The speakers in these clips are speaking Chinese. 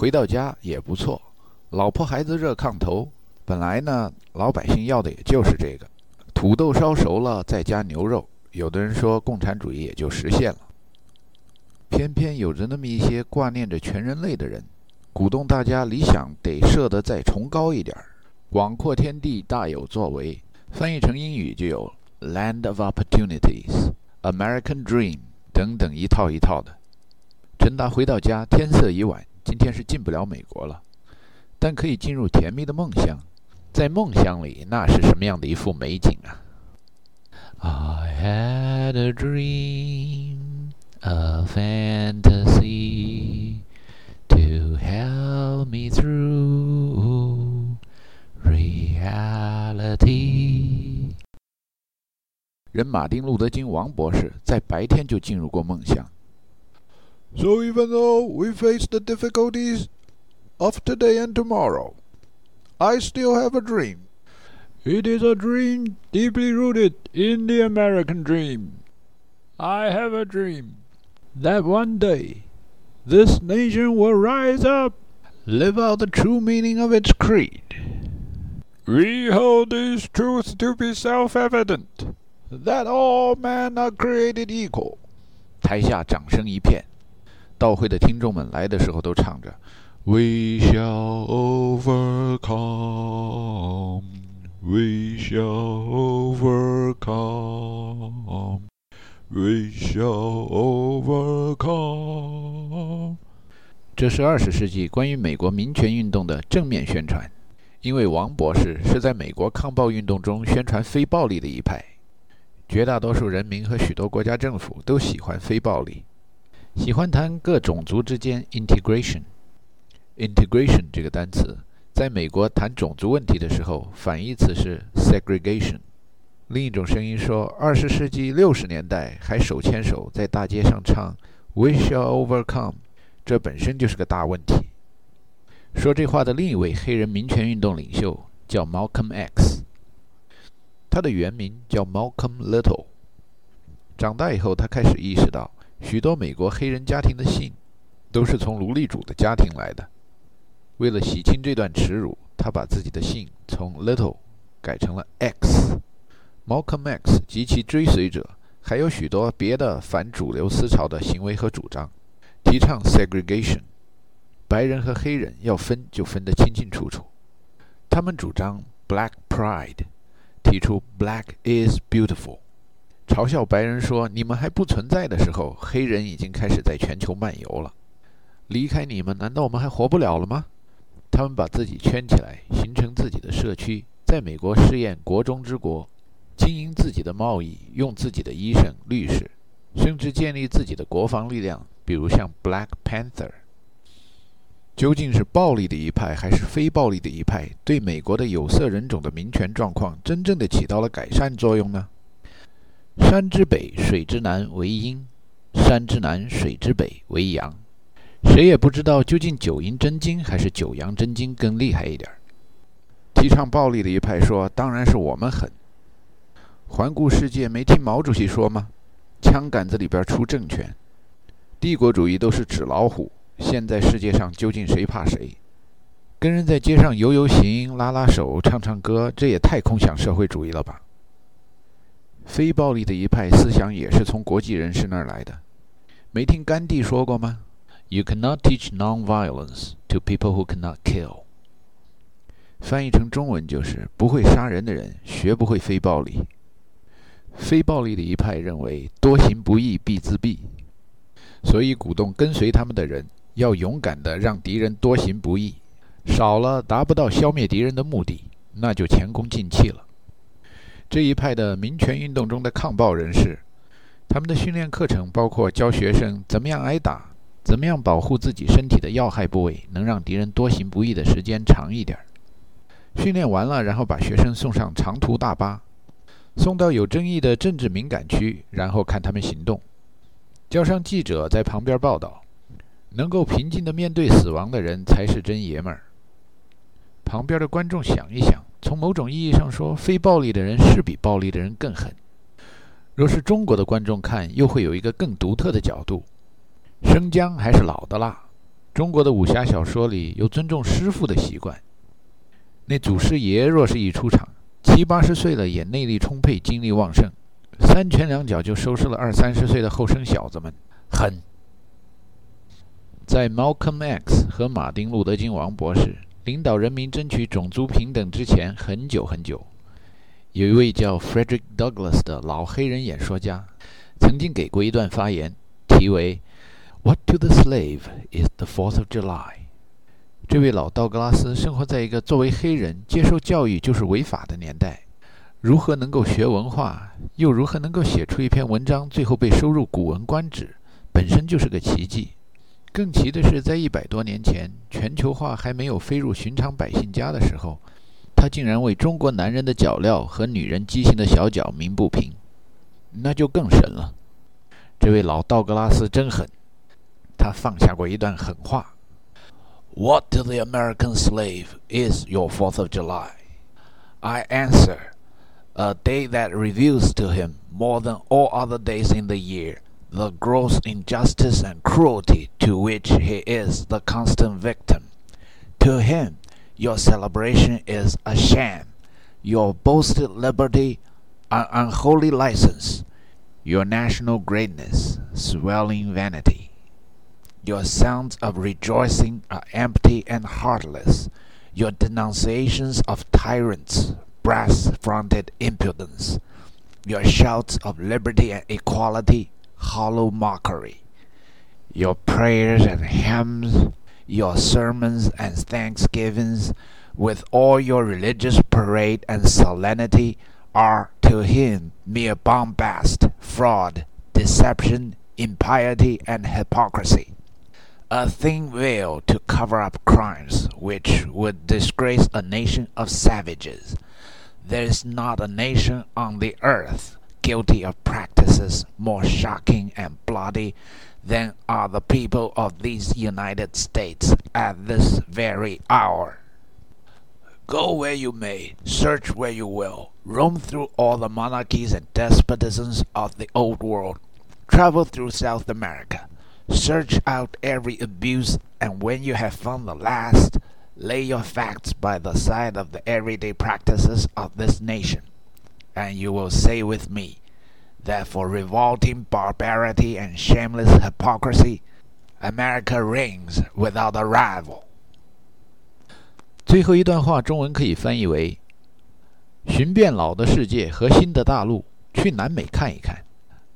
回到家也不错，老婆孩子热炕头。本来呢，老百姓要的也就是这个，土豆烧熟了再加牛肉。有的人说共产主义也就实现了。偏偏有着那么一些挂念着全人类的人，鼓动大家理想得设得再崇高一点，广阔天地大有作为。翻译成英语就有 “Land of Opportunities”、“American Dream” 等等一套一套的。陈达回到家，天色已晚。今天是进不了美国了，但可以进入甜蜜的梦乡。在梦乡里，那是什么样的一幅美景啊！I had a dream, a fantasy to help me through reality。人马丁·路德·金王博士在白天就进入过梦乡。So even though we face the difficulties of today and tomorrow, I still have a dream. It is a dream deeply rooted in the American dream. I have a dream that one day this nation will rise up, live out the true meaning of its creed. We hold these truths to be self evident that all men are created equal. 台下掌声一片。 到会的听众们来的时候都唱着 "We shall overcome, we shall overcome, we shall overcome"。这是二十世纪关于美国民权运动的正面宣传，因为王博士是在美国抗暴运动中宣传非暴力的一派，绝大多数人民和许多国家政府都喜欢非暴力。喜欢谈各种族之间 integration。integration 这个单词，在美国谈种族问题的时候，反义词是 segregation。另一种声音说，二十世纪六十年代还手牵手在大街上唱 "We shall overcome"，这本身就是个大问题。说这话的另一位黑人民权运动领袖叫 Malcolm X，他的原名叫 Malcolm Little。长大以后，他开始意识到。许多美国黑人家庭的姓，都是从奴隶主的家庭来的。为了洗清这段耻辱，他把自己的姓从 Little 改成了 X。Malcolm X 及其追随者还有许多别的反主流思潮的行为和主张，提倡 segregation，白人和黑人要分就分得清清楚楚。他们主张 Black Pride，提出 Black is beautiful。嘲笑白人说：“你们还不存在的时候，黑人已经开始在全球漫游了。离开你们，难道我们还活不了了吗？”他们把自己圈起来，形成自己的社区，在美国试验国中之国，经营自己的贸易，用自己的医生、律师，甚至建立自己的国防力量，比如像 Black Panther。究竟是暴力的一派还是非暴力的一派，对美国的有色人种的民权状况真正的起到了改善作用呢？山之北，水之南为阴；山之南，水之北为阳。谁也不知道究竟九阴真经还是九阳真经更厉害一点。提倡暴力的一派说：“当然是我们狠。”环顾世界，没听毛主席说吗？枪杆子里边出政权，帝国主义都是纸老虎。现在世界上究竟谁怕谁？跟人在街上游游行、拉拉手、唱唱歌，这也太空想社会主义了吧？非暴力的一派思想也是从国际人士那儿来的。没听甘地说过吗？You cannot teach non-violence to people who cannot kill。翻译成中文就是：不会杀人的人学不会非暴力。非暴力的一派认为多行不义必自毙，所以鼓动跟随他们的人要勇敢地让敌人多行不义，少了达不到消灭敌人的目的，那就前功尽弃了。这一派的民权运动中的抗暴人士，他们的训练课程包括教学生怎么样挨打，怎么样保护自己身体的要害部位，能让敌人多行不义的时间长一点。训练完了，然后把学生送上长途大巴，送到有争议的政治敏感区，然后看他们行动。叫上记者在旁边报道，能够平静地面对死亡的人才是真爷们儿。旁边的观众想一想。从某种意义上说，非暴力的人是比暴力的人更狠。若是中国的观众看，又会有一个更独特的角度：生姜还是老的辣，中国的武侠小说里有尊重师傅的习惯。那祖师爷若是一出场，七八十岁了也内力充沛、精力旺盛，三拳两脚就收拾了二三十岁的后生小子们，狠。在 Malcolm X 和马丁·路德·金王博士领导人民争取种族平等之前很久很久，有一位叫 Frederick Douglass 的老黑人演说家，曾经给过一段发言，题为 “What to the slave is the Fourth of July？” 这位老道格拉斯生活在一个作为黑人接受教育就是违法的年代，如何能够学文化，又如何能够写出一篇文章，最后被收入《古文观止》，本身就是个奇迹。更奇的是，在一百多年前，全球化还没有飞入寻常百姓家的时候，他竟然为中国男人的脚镣和女人畸形的小脚鸣不平，那就更神了。这位老道格拉斯真狠，他放下过一段狠话。What to the American slave is your Fourth of July? I answer, a day that reveals to him more than all other days in the year the gross injustice and cruelty to which he is the constant victim. To him, your celebration is a sham, your boasted liberty an unholy license, your national greatness swelling vanity. Your sounds of rejoicing are empty and heartless. Your denunciations of tyrants, brass fronted impudence. Your shouts of liberty and equality, hollow mockery. Your prayers and hymns, your sermons and thanksgivings, with all your religious parade and solemnity, are to him mere bombast, fraud, deception, impiety, and hypocrisy a thin veil to cover up crimes which would disgrace a nation of savages. There is not a nation on the earth guilty of practices more shocking and bloody than are the people of these United States at this very hour. Go where you may, search where you will, roam through all the monarchies and despotisms of the old world, travel through South America Search out every abuse, and when you have found the last, lay your facts by the side of the everyday practices of this nation, and you will say with me that for revolting barbarity and shameless hypocrisy, America reigns without a rival. 最后一段话，中文可以翻译为：寻遍老的世界和新的大陆，去南美看一看，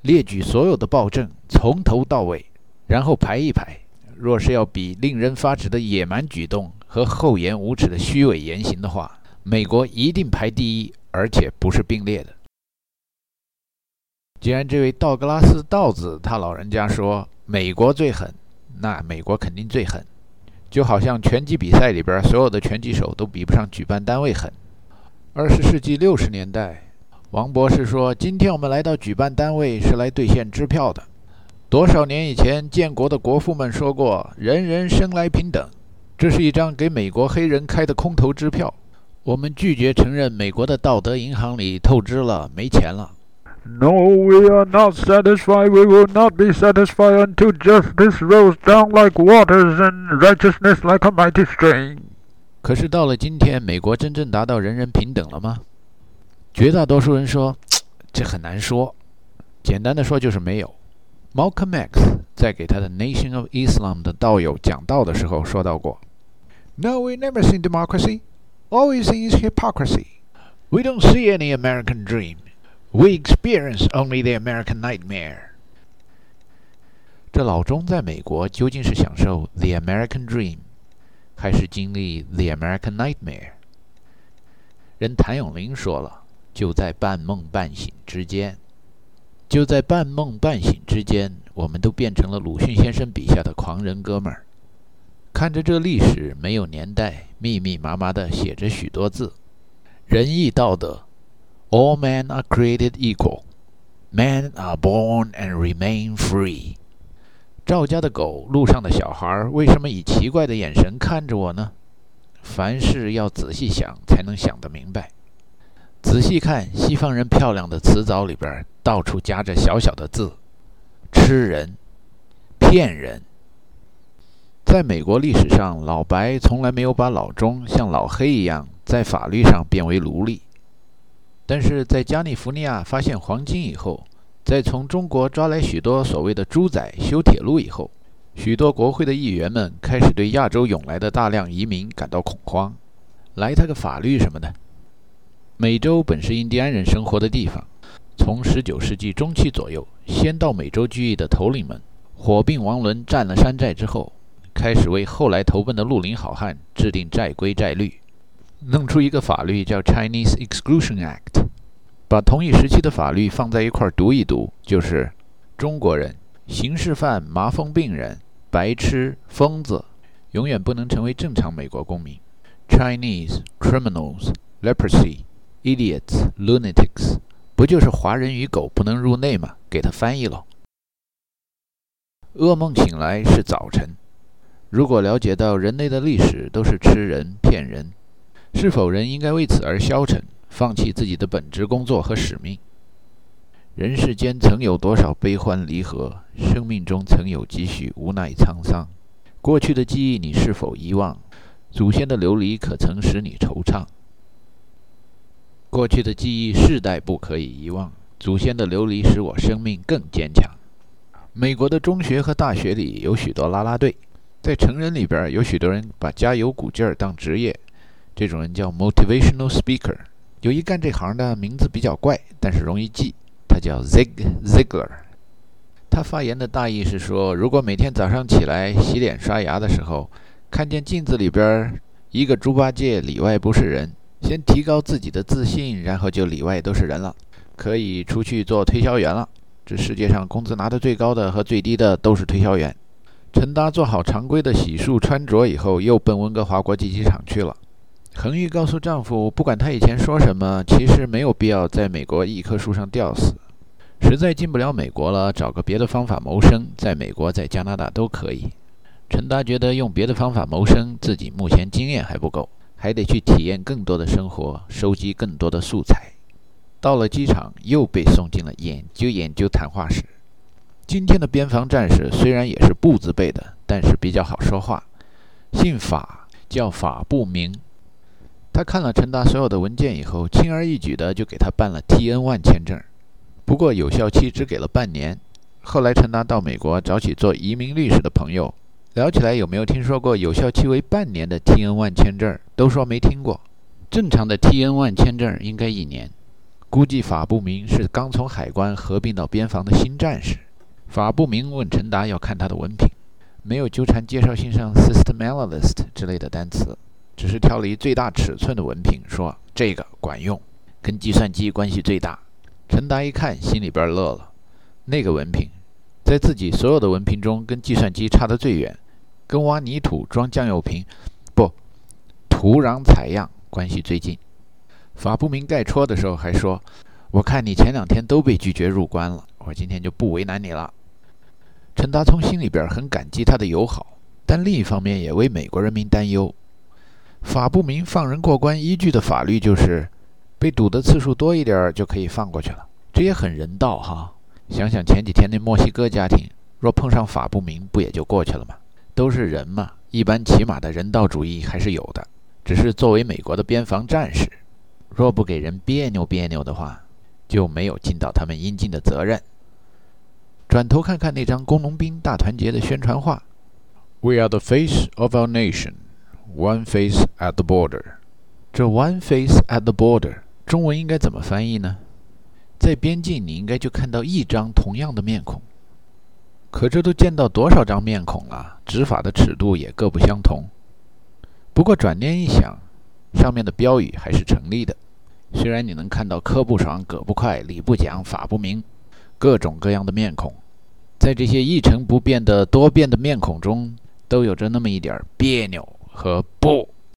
列举所有的暴政，从头到尾。然后排一排，若是要比令人发指的野蛮举动和厚颜无耻的虚伪言行的话，美国一定排第一，而且不是并列的。既然这位道格拉斯道子他老人家说美国最狠，那美国肯定最狠，就好像拳击比赛里边所有的拳击手都比不上举办单位狠。二十世纪六十年代，王博士说：“今天我们来到举办单位是来兑现支票的。”多少年以前，建国的国父们说过“人人生来平等”，这是一张给美国黑人开的空头支票。我们拒绝承认美国的道德银行里透支了，没钱了。No, we are not satisfied. We will not be satisfied until justice rolls down like waters and righteousness like a mighty stream. 可是到了今天，美国真正达到人人平等了吗？绝大多数人说，这很难说。简单的说，就是没有。Malcolm X 在给他的 Nation of Islam 的道友讲道的时候说到过：“No, we never see democracy. All we see is hypocrisy. We don't see any American dream. We experience only the American nightmare.” 这老钟在美国究竟是享受 the American dream，还是经历 the American nightmare？人谭咏麟说了：“就在半梦半醒之间。”就在半梦半醒之间，我们都变成了鲁迅先生笔下的狂人哥们儿。 看着这历史没有年代，密密麻麻的写着许多字：仁义道德，All men are created equal. Men are born and remain free. 赵家的狗，路上的小孩，为什么以奇怪的眼神看着我呢？凡事要仔细想，才能想得明白。仔细看西方人漂亮的词藻里边，到处夹着小小的字：吃人、骗人。在美国历史上，老白从来没有把老中像老黑一样在法律上变为奴隶。但是在加利福尼亚发现黄金以后，在从中国抓来许多所谓的猪仔修铁路以后，许多国会的议员们开始对亚洲涌来的大量移民感到恐慌。来他个法律什么的！美洲本是印第安人生活的地方，从19世纪中期左右，先到美洲居易的头领们火并王伦占了山寨之后。开始为后来投奔的绿林好汉制定债规债律，弄出一个法律叫 Chinese Exclusion Act，把同一时期的法律放在一块读一读，就是中国人、刑事犯、麻风病人、白痴、疯子，永远不能成为正常美国公民。Chinese criminals, leprosy, idiots, lunatics，不就是华人与狗不能入内吗？给他翻译喽。噩梦醒来是早晨。如果了解到人类的历史都是吃人骗人，是否人应该为此而消沉，放弃自己的本职工作和使命？人世间曾有多少悲欢离合，生命中曾有几许无奈沧桑？过去的记忆你是否遗忘？祖先的流离可曾使你惆怅？过去的记忆世代不可以遗忘，祖先的流离使我生命更坚强。美国的中学和大学里有许多啦啦队。在成人里边，有许多人把加油鼓劲儿当职业，这种人叫 motivational speaker。有一干这行的，名字比较怪，但是容易记，他叫 Zig Ziglar。他发言的大意是说，如果每天早上起来洗脸刷牙的时候，看见镜子里边一个猪八戒里外不是人，先提高自己的自信，然后就里外都是人了，可以出去做推销员了。这世界上工资拿的最高的和最低的都是推销员。陈达做好常规的洗漱穿着以后，又奔温哥华国际机场去了。恒玉告诉丈夫，不管他以前说什么，其实没有必要在美国一棵树上吊死。实在进不了美国了，找个别的方法谋生，在美国、在加拿大都可以。陈达觉得用别的方法谋生，自己目前经验还不够，还得去体验更多的生活，收集更多的素材。到了机场，又被送进了研究研究谈话室。今天的边防战士虽然也是“不”字辈的，但是比较好说话。姓法，叫法不明。他看了陈达所有的文件以后，轻而易举的就给他办了 T N one 签证。不过有效期只给了半年。后来陈达到美国找起做移民律师的朋友，聊起来有没有听说过有效期为半年的 T N one 签证，都说没听过。正常的 T N one 签证应该一年。估计法不明是刚从海关合并到边防的新战士。法不明问陈达要看他的文凭，没有纠缠介绍信上 systemalist 之类的单词，只是挑了一最大尺寸的文凭，说这个管用，跟计算机关系最大。陈达一看，心里边乐了。那个文凭，在自己所有的文凭中，跟计算机差得最远，跟挖泥土装酱油瓶，不，土壤采样关系最近。法不明盖戳的时候还说：“我看你前两天都被拒绝入关了，我今天就不为难你了。”陈达聪心里边很感激他的友好，但另一方面也为美国人民担忧。法不明放人过关依据的法律就是，被堵的次数多一点就可以放过去了，这也很人道哈。想想前几天那墨西哥家庭，若碰上法不明，不也就过去了吗？都是人嘛，一般起码的人道主义还是有的。只是作为美国的边防战士，若不给人别扭别扭的话，就没有尽到他们应尽的责任。转头看看那张工农兵大团结的宣传画：“We are the face of our nation, one face at the border。”这 “one face at the border” 中文应该怎么翻译呢？在边境，你应该就看到一张同样的面孔。可这都见到多少张面孔了？执法的尺度也各不相同。不过转念一想，上面的标语还是成立的。虽然你能看到科不爽、葛不快、理不讲、法不明，各种各样的面孔。在这些一成不变的多变的面孔中，都有着那么一点别扭和不。